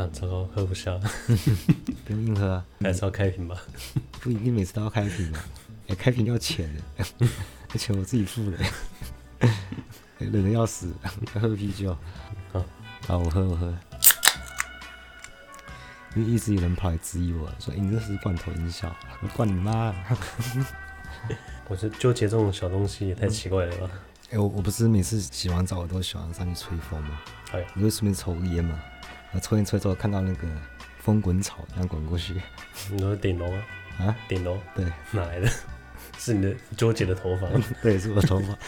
干糟糕，喝不下，不用硬喝啊，还是要开瓶吧？不一定每次都要开瓶啊，哎、欸，开瓶要钱的，钱我自己付的，冷的要死，要喝啤酒。好，好，我喝，我喝。因为一直有人跑来质疑我说：“你这是罐头音效，我灌你妈！”我是纠结这种小东西也太奇怪了吧？哎、欸，我我不是每次洗完澡我都喜欢上去吹风吗？哎，你会顺便抽个烟嘛？然后抽烟吹之后看到那个风滚草这样滚过去，你说顶楼啊？啊，顶楼？对，哪来的？是你的纠结的头发？对，是我的头发，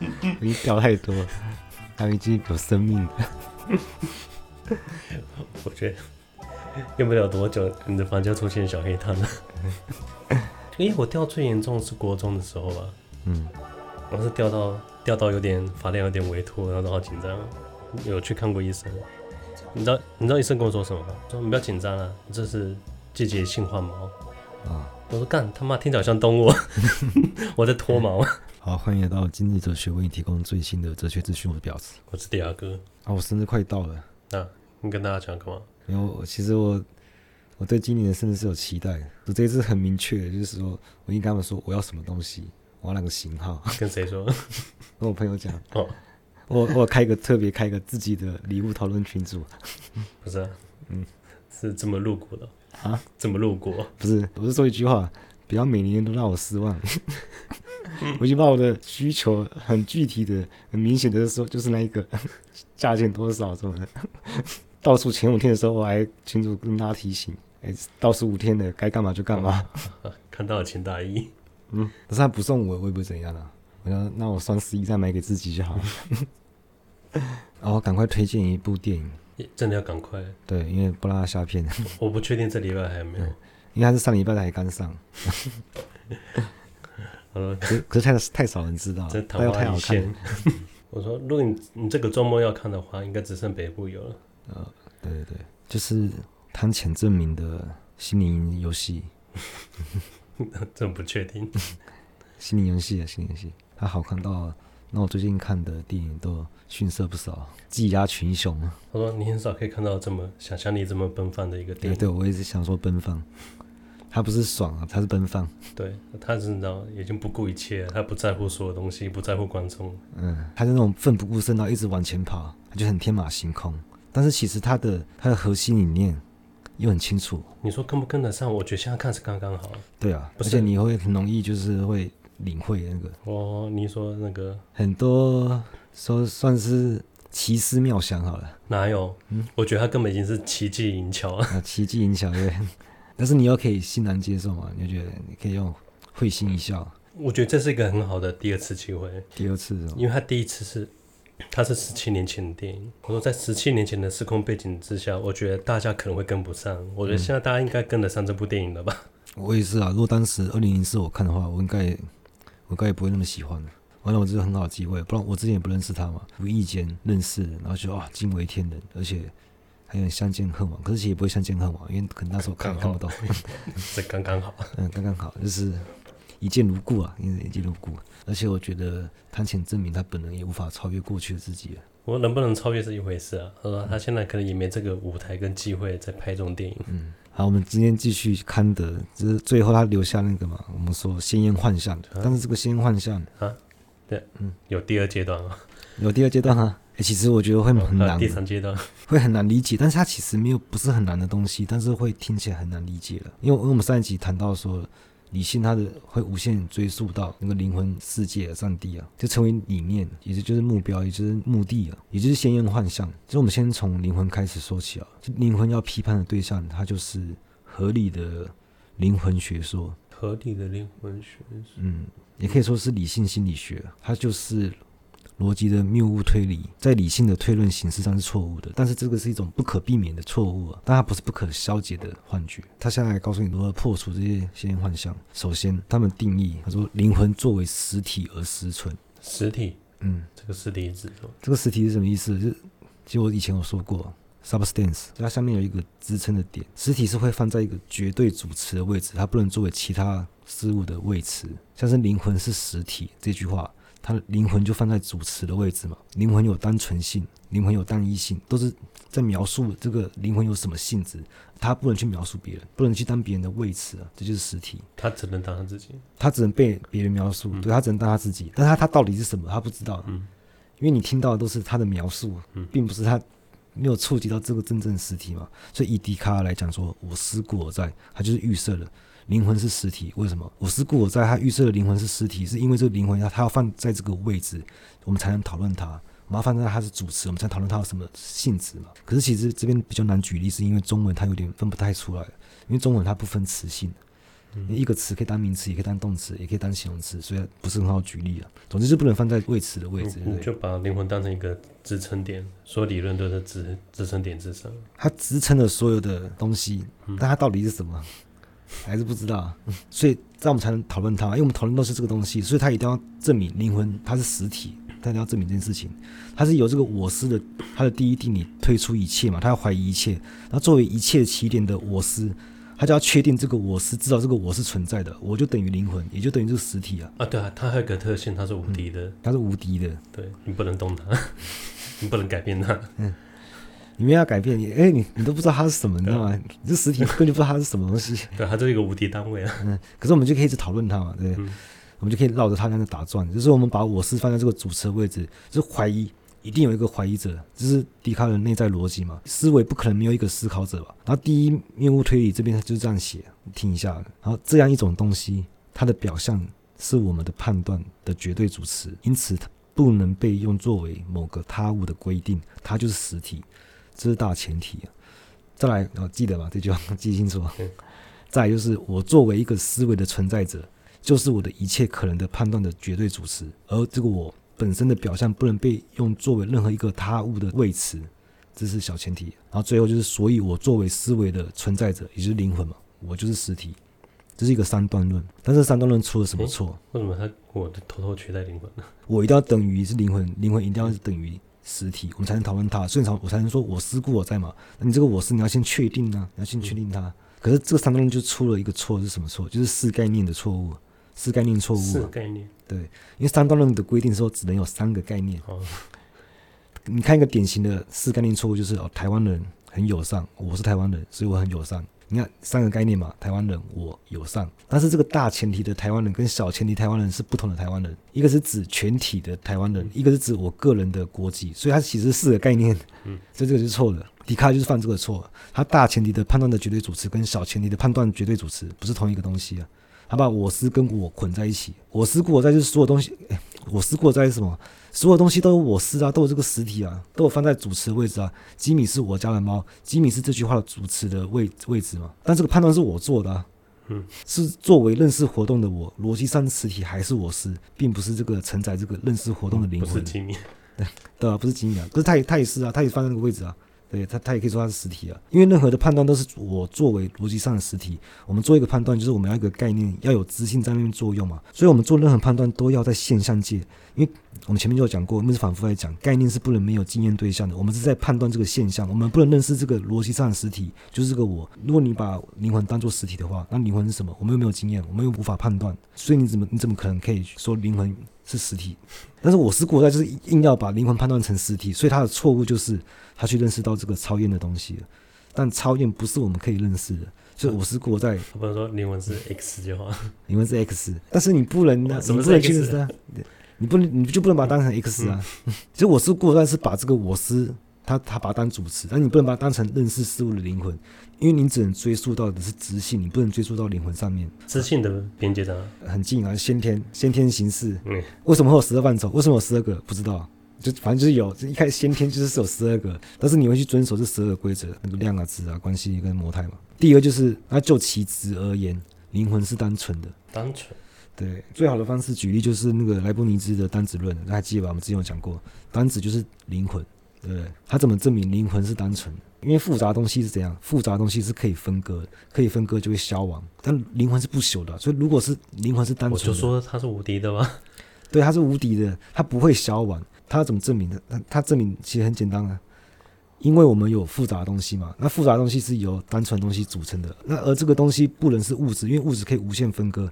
我已经掉太多了，它已经有生命了。我觉得。用不了多久，你的房间出现小黑炭了。因为我掉最严重是国中的时候吧，嗯，我是掉到掉到有点发量有点微秃，然后都好紧张。有去看过医生，你知道你知道医生跟我说什么吗？说你不要紧张啊，这是季节性换毛。啊，我说干他妈听起来像动物，我在脱毛。好，欢迎来到今日哲学为你提供最新的哲学资讯。我是表子，我是迪亚哥。啊，我生日快到了，那你跟大家讲干嘛？因为我其实我我对今年的生日是有期待的，我这一次很明确的，就是说我应该跟他们说我要什么东西，我要那个型号。跟谁说？跟我朋友讲。哦，我我开一个特别开一个自己的礼物讨论群组。不是啊，嗯，是这么露骨的啊？这么露骨？不是，我是说一句话，不要每年都让我失望。我已经把我的需求很具体的、很明显的说，就是那一个 价钱多少什么的。倒数前五天的时候，我还群主跟大家提醒：哎、欸，倒数五天的该干嘛就干嘛。看到了，请大一。嗯，可是他不送我，会不会怎样啊？我想，那我双十一再买给自己就好了。然 后赶快推荐一部电影，真的要赶快。对，因为不让他下片。我不确定这礼拜还有没有，应该是上礼拜才刚上。好了，可可是太太少人知道，这太好看。我说，如果你你这个周末要看的话，应该只剩北部有了。呃，对对对，就是汤浅证明的心灵游戏，真不确定。心灵游戏啊，心灵游戏，它好看到，那我最近看的电影都逊色不少，技压群雄啊。他说你很少可以看到这么想象力这么奔放的一个电影。对，对我一直想说奔放，他不是爽啊，他是奔放。对，他是你知道，已经不顾一切，他不在乎所有东西，不在乎观众。嗯，他是那种奋不顾身，然后一直往前跑，他就很天马行空。但是其实他的他的核心理念又很清楚。你说跟不跟得上？我觉得现在看是刚刚好。对啊，而且你会很容易就是会领会那个。哦，你说那个很多说算是奇思妙想好了。哪有？嗯，我觉得他根本已经是奇技淫巧了。啊，奇技淫巧对。但是你又可以欣然接受嘛？你就觉得你可以用会心一笑。我觉得这是一个很好的第二次机会。第二次，因为他第一次是。它是十七年前的电影。我说，在十七年前的时空背景之下，我觉得大家可能会跟不上。我觉得现在大家应该跟得上这部电影了吧？嗯、我也是啊。如果当时二零零四我看的话，我应该我应该也不会那么喜欢。完了，我这是很好的机会，不然我之前也不认识他嘛，无意间认识，然后就啊惊为天人，而且还有相见恨晚。可是其实也不会相见恨晚，因为可能那时候看 看不到。这刚刚好，嗯，刚刚好，就是一见如故啊，因为一见如故。而且我觉得他想证明他本人也无法超越过去的自己了。我能不能超越是一回事啊。他说他现在可能也没这个舞台跟机会再拍这种电影。嗯，好，我们今天继续看的，就是最后他留下那个嘛，我们说鲜艳幻象。但是这个鲜艳幻象啊，对，嗯，有第二阶段吗？有第二阶段啊。欸，其实我觉得会很难。哦，第三阶段会很难理解，但是它其实没有不是很难的东西，但是会听起来很难理解了。因为因为我们上一集谈到说。理性，它的会无限追溯到那个灵魂世界的上帝啊，就成为理念，也就就是目标，也就是目的啊，也就是鲜艳幻象。就我们先从灵魂开始说起啊，灵魂要批判的对象，它就是合理的灵魂学说。合理的灵魂学说，嗯，也可以说是理性心理学，它就是。逻辑的谬误推理，在理性的推论形式上是错误的，但是这个是一种不可避免的错误啊，但它不是不可消解的幻觉。他现在来告诉你如何破除这些鲜艳幻象。首先，他们定义，他说灵魂作为实体而实存。实体，嗯，这个实体是什么？这个实体是什么意思？就就我以前有说过，substance，它下面有一个支撑的点，实体是会放在一个绝对主词的位置，它不能作为其他事物的谓词。像是灵魂是实体这句话。它的灵魂就放在主词的位置嘛。灵魂有单纯性，灵魂有单一性，都是在描述这个灵魂有什么性质。他不能去描述别人，不能去当别人的位置啊，这就是实体。他只能当他自己，他只能被别人描述，嗯、对他只能当他自己。但他他到底是什么，他不知道。嗯，因为你听到的都是他的描述，嗯，并不是他没有触及到这个真正实体嘛。所以以笛卡尔来讲说，我思故我在，他就是预设了灵魂是实体。为什么？我思故我在，他预设了灵魂是实体，是因为这个灵魂要他要放在这个位置，我们才能讨论它。麻烦在它是主持，我们才讨论它有什么性质嘛。可是其实这边比较难举例，是因为中文它有点分不太出来，因为中文它不分词性，嗯、一个词可以当名词，也可以当动词，也可以当形容词，所以不是很好举例啊。总之就不能放在谓词的位置。你就把灵魂当成一个支撑点，所有理论都在支支撑点之上。它支撑了所有的东西，但它到底是什么，还是不知道。所以这样我们才能讨论它，因为我们讨论都是这个东西，所以它一定要证明灵魂它是实体。他要证明这件事情，它是由这个我思的它的第一定理推出一切嘛，他要怀疑一切，然后作为一切起点的我思，他就要确定这个我是，知道这个我是存在的，我就等于灵魂，也就等于这个实体啊。啊，对啊，它还有个特性，它是无敌的，它、嗯、是无敌的，对你不能动它，你不能改变它，嗯，你没要改变，你哎，你你都不知道它是什么，你知道吗？你这实体根本就不知道它是什么东西，对，它就是一个无敌单位啊。嗯，可是我们就可以一直讨论它嘛，对。嗯我们就可以绕着他那样打转，就是我们把我是放在这个主持的位置，就是怀疑一定有一个怀疑者，这是笛卡尔的内在逻辑嘛？思维不可能没有一个思考者吧？然后第一谬误推理这边他就这样写，听一下。然后这样一种东西，它的表象是我们的判断的绝对主词，因此它不能被用作为某个他物的规定，它就是实体，这是大前提。再来，哦，记得吧？这句话 记清楚。再就是我作为一个思维的存在者。就是我的一切可能的判断的绝对主词，而这个我本身的表象不能被用作为任何一个他物的谓词，这是小前提。然后最后就是，所以我作为思维的存在者，也就是灵魂嘛，我就是实体，这是一个三段论。但是三段论出了什么错？为什么他我的偷偷取代灵魂呢？我一定要等于是灵魂，灵魂一定要是等于实体，我们才能讨论它，所以才我才能说我思故我在嘛。那你这个我是，你要先确定呢、啊，你要先确定它。嗯、可是这个三段论就出了一个错，是什么错？就是四概念的错误。四概念错误。四概念。对，因为三段论的规定说只能有三个概念。哦。你看一个典型的四概念错误，就是哦，台湾人很友善，我是台湾人，所以我很友善。你看三个概念嘛，台湾人，我友善。但是这个大前提的台湾人跟小前提台湾人是不同的台湾人，一个是指全体的台湾人，一个是指我个人的国籍，所以它其实是四个概念。嗯。所以这个就是错的。笛卡就是犯这个错，他大前提的判断的绝对主词跟小前提的判断绝对主词不是同一个东西啊。他把我思跟我捆在一起，我思故我在就是所有东西，哎，我思故我在是什么？所有东西都有我思啊，都有这个实体啊，都有放在主持的位置啊。吉米是我家的猫，吉米是这句话的主持的位位置嘛？但这个判断是我做的啊，嗯，是作为认识活动的我，逻辑上的实体还是我思，并不是这个承载这个认识活动的灵魂。不是吉米，对 对啊，不是吉米啊，可是他也他也是啊，他也放在那个位置啊。对他，他也可以说它是实体啊，因为任何的判断都是我作为逻辑上的实体。我们做一个判断，就是我们要一个概念，要有知性在那边作用嘛。所以，我们做任何判断都要在现象界，因为我们前面就有讲过，我们是反复在讲，概念是不能没有经验对象的。我们是在判断这个现象，我们不能认识这个逻辑上的实体，就是这个我。如果你把灵魂当做实体的话，那灵魂是什么？我们又没有经验，我们又无法判断，所以你怎么你怎么可能可以说灵魂是实体？但是我思故我在，就是硬要把灵魂判断成实体，所以他的错误就是。他去认识到这个超验的东西了，但超验不是我们可以认识的，所以我思故我在。我不能说灵魂是 X 就好，灵魂是 X，但是你不能，你不能去认识它，你不能，你就不能把它当成 X 啊。其实我思故我在是把这个我思，他他把它当主词，但你不能把它当成认识事物的灵魂，因为你只能追溯到的是知性，你不能追溯到灵魂上面。知性的边界上很近啊，先天先天形式。嗯，为什么会有十二范畴？为什么有十二个？不知道。就反正就是有，一开始先天就是有十二个，但是你会去遵守这十二个规则，那个量啊、质啊、关系跟模态嘛。第二就是，那就其质而言，灵魂是单纯的。单纯。对，最好的方式举例就是那个莱布尼兹的单子论，大家记得吧？我们之前有讲过，单子就是灵魂，对不对？他怎么证明灵魂是单纯的？因为复杂东西是怎样？复杂东西是可以分割的，可以分割就会消亡，但灵魂是不朽的。所以如果是灵魂是单纯的，我就说它是无敌的吗？对，它是无敌的，它不会消亡。他怎么证明的？他他证明其实很简单啊，因为我们有复杂的东西嘛。那复杂的东西是由单纯的东西组成的。那而这个东西不能是物质，因为物质可以无限分割，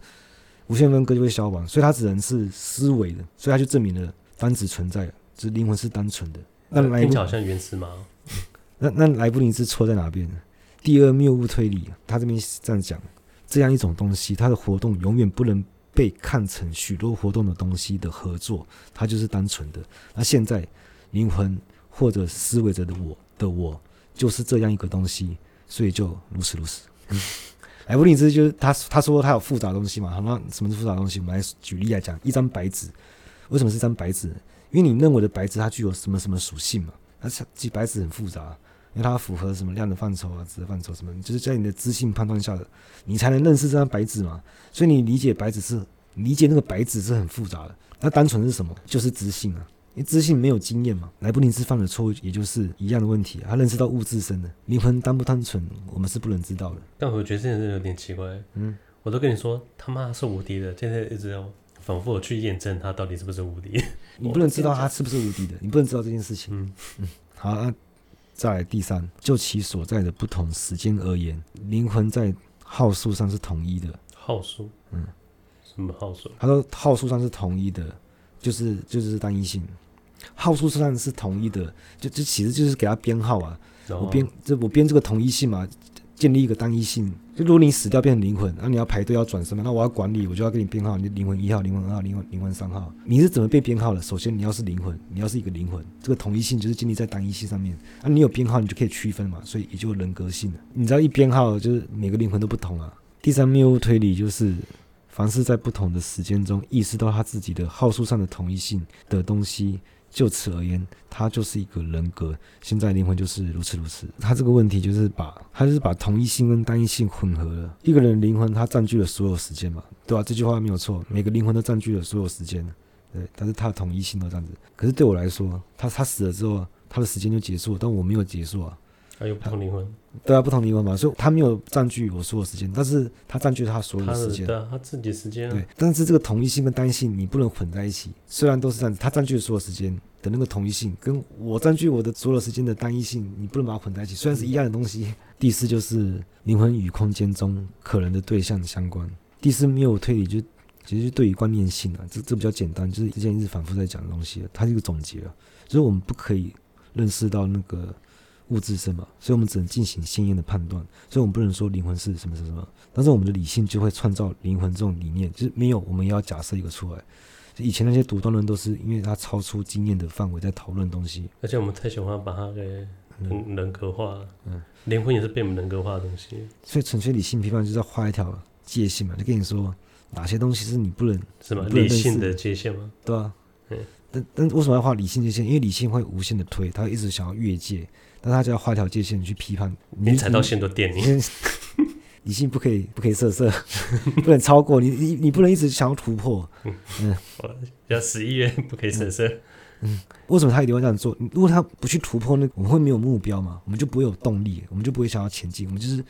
无限分割就会消亡，所以它只能是思维的，所以它就证明了单子存在，就是灵魂是单纯的。那莱布好像原始吗。那那莱布尼兹错在哪边呢？第二谬误推理，他这边这样讲，这样一种东西，它的活动永远不能被看成许多活动的东西的合作，它就是单纯的。那现在灵魂或者思维者的我的我，就是这样一个东西，所以就如此如此。莱布尼兹就是他他说他有复杂的东西嘛，好，那什么是复杂的东西？我们来举例来讲，一张白纸，为什么是一张白纸？因为你认为的白纸它具有什么什么属性嘛？那其实白纸很复杂。因为它符合什么量的范畴啊，质的范畴什么，就是在你的知性判断下的，你才能认识这张白纸嘛。所以你理解白纸是理解那个白纸是很复杂的。那单纯是什么？就是知性啊。因为知性没有经验嘛。莱布尼兹犯的错误也就是一样的问题。他认识到物自身的灵魂单不单纯，我们是不能知道的。但我觉得这件事有点奇怪。嗯，我都跟你说他妈是无敌的，现在一直要反复的去验证他到底是不是无敌。你不能知道他是不是无敌的，你不能知道这件事情。嗯嗯，好啊。再来第三，就其所在的不同时间而言，灵魂在号数上是统一的。号数，嗯，什么号数？他说号数上是统一的，就是就是单一性。号数上是统一的，就这其实就是给他编号啊。哦、我编这我编这个统一性嘛。建立一个单一性，就如果你死掉变成灵魂，那你要排队要转生嘛？那我要管理，我就要给你编号，你灵魂一号、灵魂二号、灵魂灵魂三号，你是怎么被编号的？首先你要是灵魂，你要是一个灵魂，这个统一性就是建立在单一性上面。那你有编号，你就可以区分嘛，所以也就人格性了。你知道一编号就是每个灵魂都不同啊。第三谬误推理就是，凡是在不同的时间中意识到他自己的号数上的统一性的东西。就此而言，他就是一个人格。现在灵魂就是如此如此。他这个问题就是把，他是把同一性跟单一性混合了。一个人灵魂，他占据了所有时间嘛，对吧？这句话没有错，每个灵魂都占据了所有时间，对。但是他的统一性都这样子。可是对我来说，他他死了之后，他的时间就结束了，但我没有结束啊。还有不同灵魂，对啊，不同灵魂嘛，所以他没有占据我所有时间，但是他占据了他所有的时间，对啊，他自己时间，对。但是这个同一性跟单一性你不能混在一起，虽然都是这样子，他占据了所有时间的那个统一性，跟我占据我的所有时间的单一性，你不能把它混在一起，虽然是一样的东西。第四就是灵魂与空间中可能的对象相关。第四没有推理，就其实就对于观念性啊，这这比较简单，就是之前一直反复在讲的东西，它是一个总结了，所以我们不可以认识到那个。物质身嘛，所以我们只能进行先验的判断，所以我们不能说灵魂是什么什么什么，但是我们的理性就会创造灵魂这种理念，就是没有，我们也要假设一个出来。以前那些独断论都是因为它超出经验的范围在讨论东西，而且我们太喜欢把它给人人格化。了，嗯，灵魂也是被我们人格化的东西，所以纯粹理性批判就是要画一条界限嘛，就跟你说哪些东西是你不能是吗？理性的界限吗？对啊，嗯，但但为什么要画理性界限？因为理性会无限的推，他会一直想要越界。但他就要画条界限去批判，你踩到线都电你。理性不可以，不可以色色，不能超过你，你你不能一直想要突破。嗯嗯，要十一月不可以色色。嗯，为什么他一定要这样做？如果他不去突破，那我们会没有目标嘛？我们就不会有动力，我们就不会想要前进。我们就是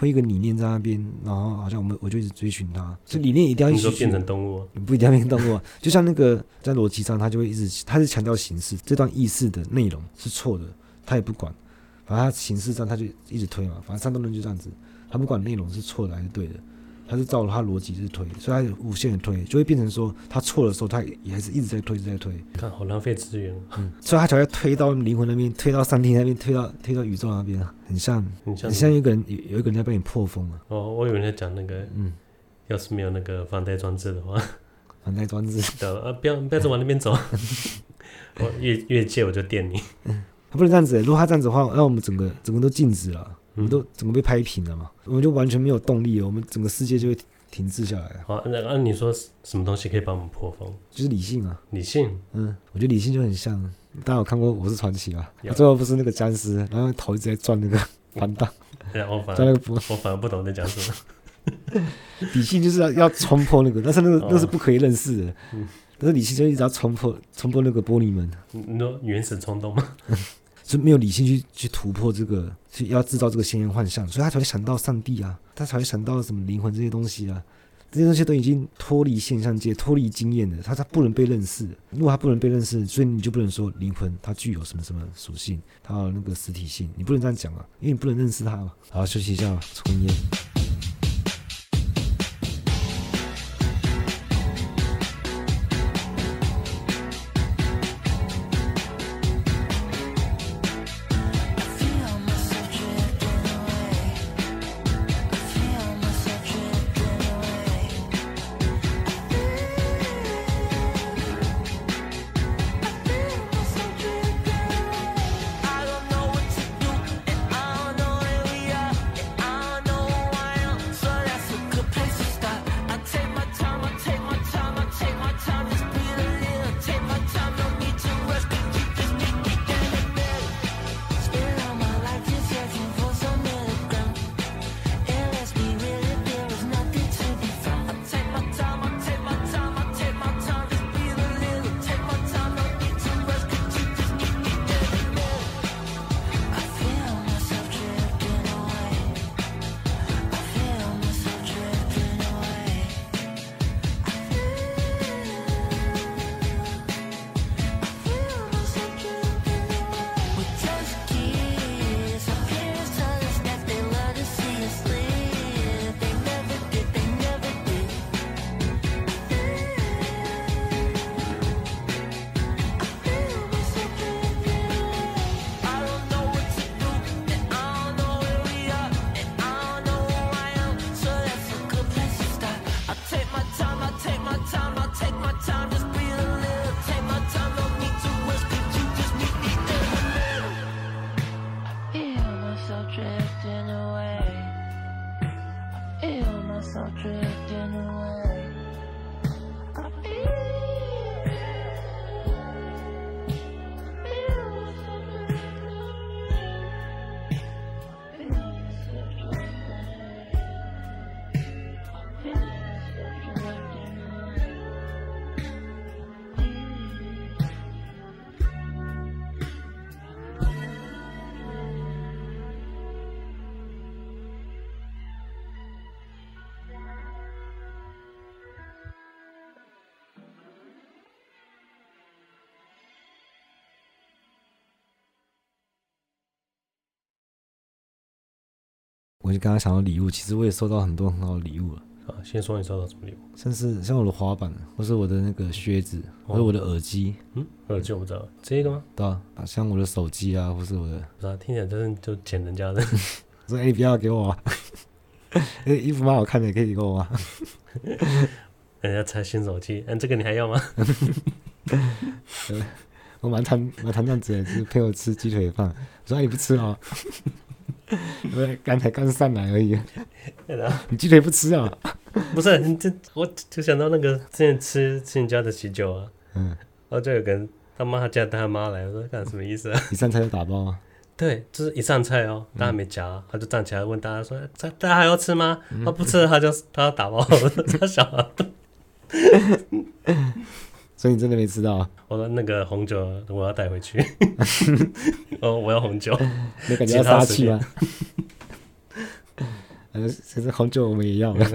会一个理念在那边，然后好像我们我就一直追寻它。这理念一定要一直变成动物，你不一定要变成动物。就像那个在逻辑上，他就会一直，他是强调形式，这段意识的内容是错的。他也不管，反正他形式上他就一直推嘛，反正三段论就这样子，他不管内容是错的还是对的，他是照着他逻辑是推，所以他无限的推，就会变成说他错的时候，他也还是一直在推，一直在推。看好浪费资源，嗯，所以他才会推到灵魂那边，推到上帝那边，推到推到宇宙那边，很像，很像，很像一个人有有一个人在被你破风啊。哦，我以为你在讲那个，嗯，要是没有那个防呆装置的话，防呆装置，对啊，不要不要再往那边走，我越越界我就电你。他不能这样子，如果他这样子的话，那我们整个整个都静止了，我们都怎么被拍平了嘛，我们就完全没有动力了，我们整个世界就会停滞下来。好，那那你说什么东西可以帮我们破风？就是理性啊，理性。嗯，我觉得理性就很像，大家有看过《我是传奇》啊？最后不是那个僵尸，然后头一直在转那个盘荡，我反而 我反而不懂在讲什么。理性就是要要冲破那个，但是那个那是不可以认识的。嗯但是理性就一直要冲破冲破那个玻璃门。你说原始冲动吗？是没有理性去去突破这个，去要制造这个先验幻象，所以他才会想到上帝啊，他才会想到什么灵魂这些东西啊，这些东西都已经脱离现象界、脱离经验了，他他不能被认识。如果他不能被认识，所以你就不能说灵魂它具有什么什么属性，它那个实体性，你不能这样讲啊，因为你不能认识它嘛。好，休息一下，抽烟。我就刚刚想到礼物，其实我也收到很多很好的礼物了，啊，先说你收到什么礼物？像是像我的滑板，或是我的那个靴子，或者我的耳机，嗯，耳机我不知道，这个吗？对啊，像我的手机啊，或是我的，不知道，听起来就是就捡人家的。说哎，你不要给我啊，哎，衣服蛮好看的，可以给我吗？人家拆新手机，嗯，这个你还要吗？我蛮贪蛮贪这样子的，就是陪我吃鸡腿饭，我说哎，你不吃啊？我刚才刚上来而已，你鸡腿不吃啊？不是，你这我就想到那个之前吃吃你家的喜酒啊，嗯，然后就有个人他妈叫他妈来，我说干什么意思啊？一上菜就打包啊？对，就是一上菜哦，大家没夹，他就站起来问大家说：“大大家还要吃吗？”他不吃，他就他要打包，他小孩。所以你真的没吃到啊？我说那个红酒我要带回去。哦，我要红酒，你感觉要杀气吗？呃，其实红酒我们也要了。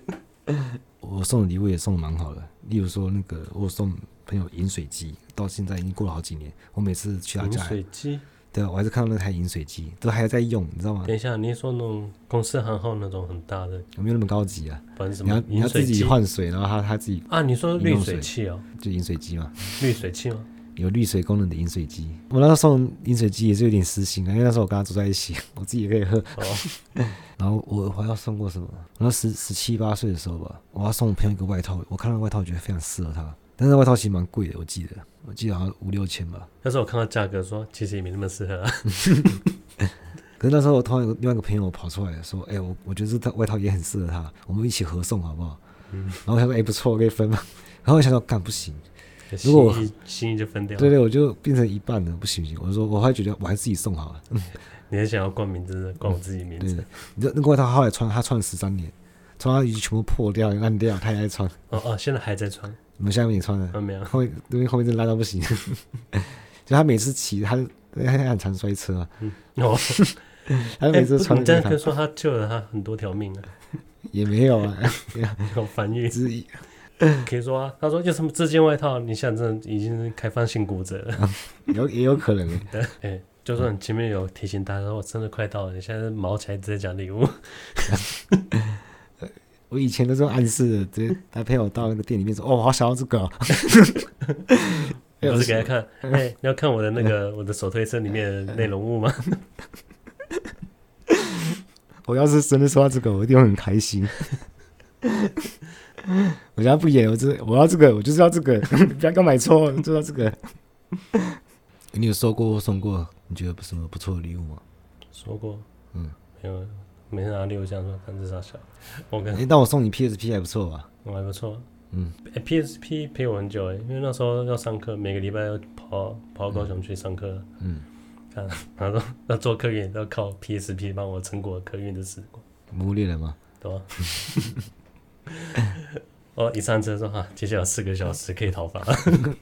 我送的礼物也送的蛮好的，例如说那个我送朋友饮水机，到现在已经过了好几年，我每次去他家，饮水机。对啊，我还是看到那台饮水机都还在用，你知道吗？等一下，你说那种公司行号那种很大的，有没有那么高级啊？反正什么？你要你要自己换水，然后他他自己啊？你说滤水器哦？就饮水机嘛？滤水器吗？有滤水功能的饮水机。我那时候送饮水机也是有点私心啊，因为那时候我跟他住在一起，我自己也可以喝。哦、然后我还要送过什么？我那十十七八岁的时候吧，我要送我朋友一个外套，我看到外套我觉得非常适合他。但是外套其实蛮贵的，我记得，我记得好像五六千吧。那时候我看到价格说，其实也没那么适合啊。可是那时候我突然有另外一个朋友跑出来说：“哎、欸，我我觉得这套外套也很适合他，我们一起合送好不好？”嗯、然后他说：“哎、欸，不错，可以分嘛？” 然后我想到，干不行，如果我心意就分掉。对对，我就变成一半了，不行不行。我说，我还觉得我还是自己送好了。你还想要冠名字，冠我自己名字？嗯、对你知道那个外套后来穿，他穿了十三年，穿到已经全部破掉、烂掉，他还在穿。哦哦，现在还在穿。我们下面也穿了，啊、没有，后面因为后面真的拉到不行，就他每次骑，他他很常摔车啊。嗯、哦，他每次穿、欸。你这样可以说他救了他很多条命啊？也没有啊，有繁育之意。可以说啊，他说有什么这件外套，你现在真的已经是开放性骨折了，啊、有也有可能。对，哎、欸，就算你前面有提醒大家说我真的快到了，你现在毛起来直接讲礼物。我以前都是暗示的，直接他陪我到那个店里面说：“哦，我好想要这个、哦。”不是给他看，哎，你要看我的那个我的手推车里面内容物吗？我要是真的收到这个，我一定会很开心。我现在不演，我这我要这个，我就是要这个，不要刚买错，就要这个。你有收过或送过你觉得什么不错的礼物吗？收过，嗯，没有。没拿六箱说，看这啥小，我跟哎，但我送你 PSP 还不错吧？我还不错，嗯，哎，PSP 陪我很久哎，因为那时候要上课，每个礼拜要跑跑高雄去上课，嗯，看，然后要 做客运，要靠 PSP 帮我撑过客运的时光。无聊了吗？对吧？哦一上车说哈，接下来四个小时可以逃房，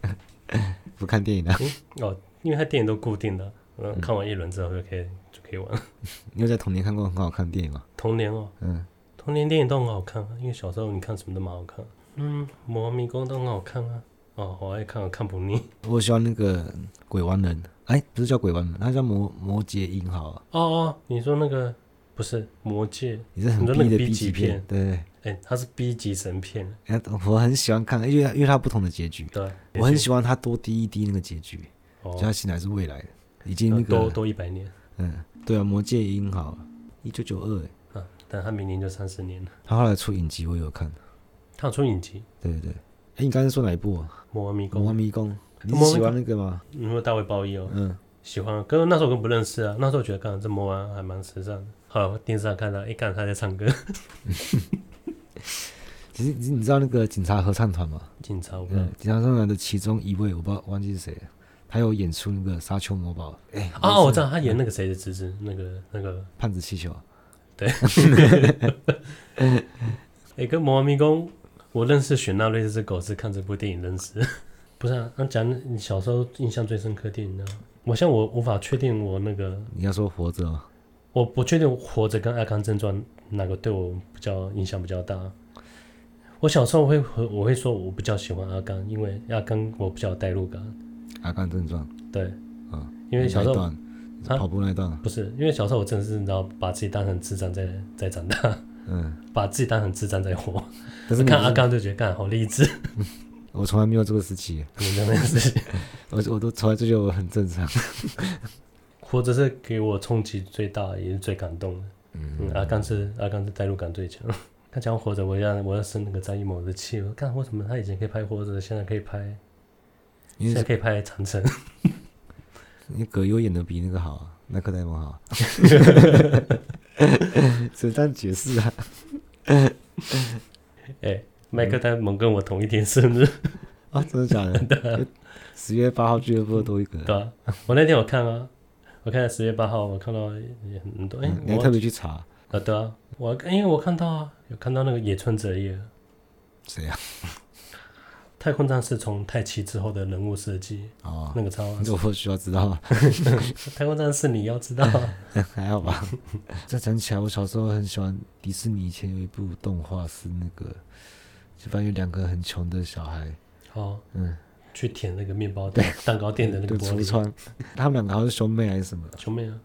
不看电影了。哦，因为他电影都固定的，嗯，看完一轮之后就可以。你有在童年看过很好看的电影吗？童年哦，嗯，童年电影都很好看啊，因为小时候你看什么都蛮好看。嗯，魔迷宫都很好看啊。哦，我爱看，我看不腻。我喜欢那个鬼玩人，哎，不是叫鬼玩人，他叫魔魔戒英豪啊。哦哦，你说那个不是魔戒？你是很 B 的 B 级片？对对。哎，他是 B 级神片。哎，我很喜欢看，因为因为他不同的结局。对。我很喜欢他多滴一滴那个结局，就他醒来是未来的，已经那个多多一百年。嗯。对啊，魔戒音好，一九九二哎，啊，但他明年就三十年了。他后来出影集，我有看。他有出影集？对对对。哎，你刚才说哪一部啊？魔王迷宫。魔王迷宫。你喜欢那个吗？你说大卫鲍伊哦。嗯。喜欢，可是那时候我根本不认识啊。那时候觉得，干这魔王还蛮时尚的。好，电视上看到，一看他在唱歌。其实你你知道那个警察合唱团吗？警察，嗯，警察合唱团的其中一位，我不知道忘记是谁，他有演出那个《沙丘魔堡》。哎，哦，我知道他演那个谁的侄子，那个那个胖子气球。对。哎，跟魔王迷宫，我认识雪纳瑞这只狗是看这部电影认识。不是啊，那讲你小时候印象最深刻电影呢？我像我无法确定我那个。你要说活着哦。我不确定活着跟阿甘正传哪个对我比较影响比较大。我小时候会和我会说我比较喜欢阿甘，因为阿甘我比较有代入感。阿甘正传，对，嗯，因为小时候段跑步那一段、啊、不是，因为小时候我真的是你知道把自己当成智障在 在长大，嗯，把自己当成智障在活。但是看阿甘就觉得干好励志。我从来没有这个时期，没有那个时期，我我都从来就觉得我很正常。活着是给我冲击最大也是最感动的。嗯，嗯，阿甘是阿甘是代入感最强。他讲活着，我要我要生那个张艺谋的气。我看为什么他以前可以拍活着，现在可以拍，现在可以拍长城。你葛优演的比那个好，麦克戴蒙好。怎 这样解释啊？哎、欸，麦克戴蒙跟我同一天生日啊？真的假的？十月八号俱乐部多一个。对啊，我那天我看啊，我看十月八号，我看到也很多。哎、欸，你还特别去查？啊，对啊，我因为我看到啊，有看到那个野村哲也，谁呀？太空站是从太奇之后的人物设计哦，那个超，这我需要知道。太空战士你要知道，还好吧？再讲起来，我小时候很喜欢迪士尼，以前有一部动画是那个，就反正有两个很穷的小孩，哦，嗯，去舔那个面包店、蛋糕店的那个橱窗，他们两个好像是兄妹还是什么？兄妹啊。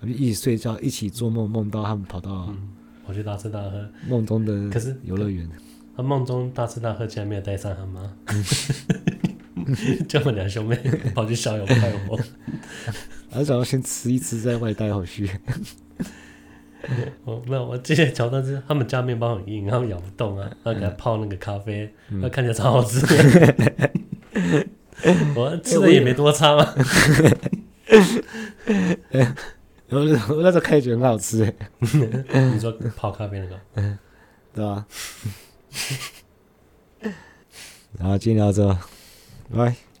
一起睡觉，一起做梦，梦到他们跑到跑去大吃大喝，梦中的可是游乐园。他梦中大吃大喝，竟然没有带上他妈，叫我两兄妹跑去逍遥快活，而且要先吃一吃，再外带回去。我 没有，我记得桥段是他们家面包很硬，他们咬不动啊，然后给他泡那个咖啡，那、嗯、看起来超好吃。我吃的也没多差嘛。我 我那时候看觉得很好吃哎，你说泡咖啡那个，嗯，对吧？然后今天到这，拜拜。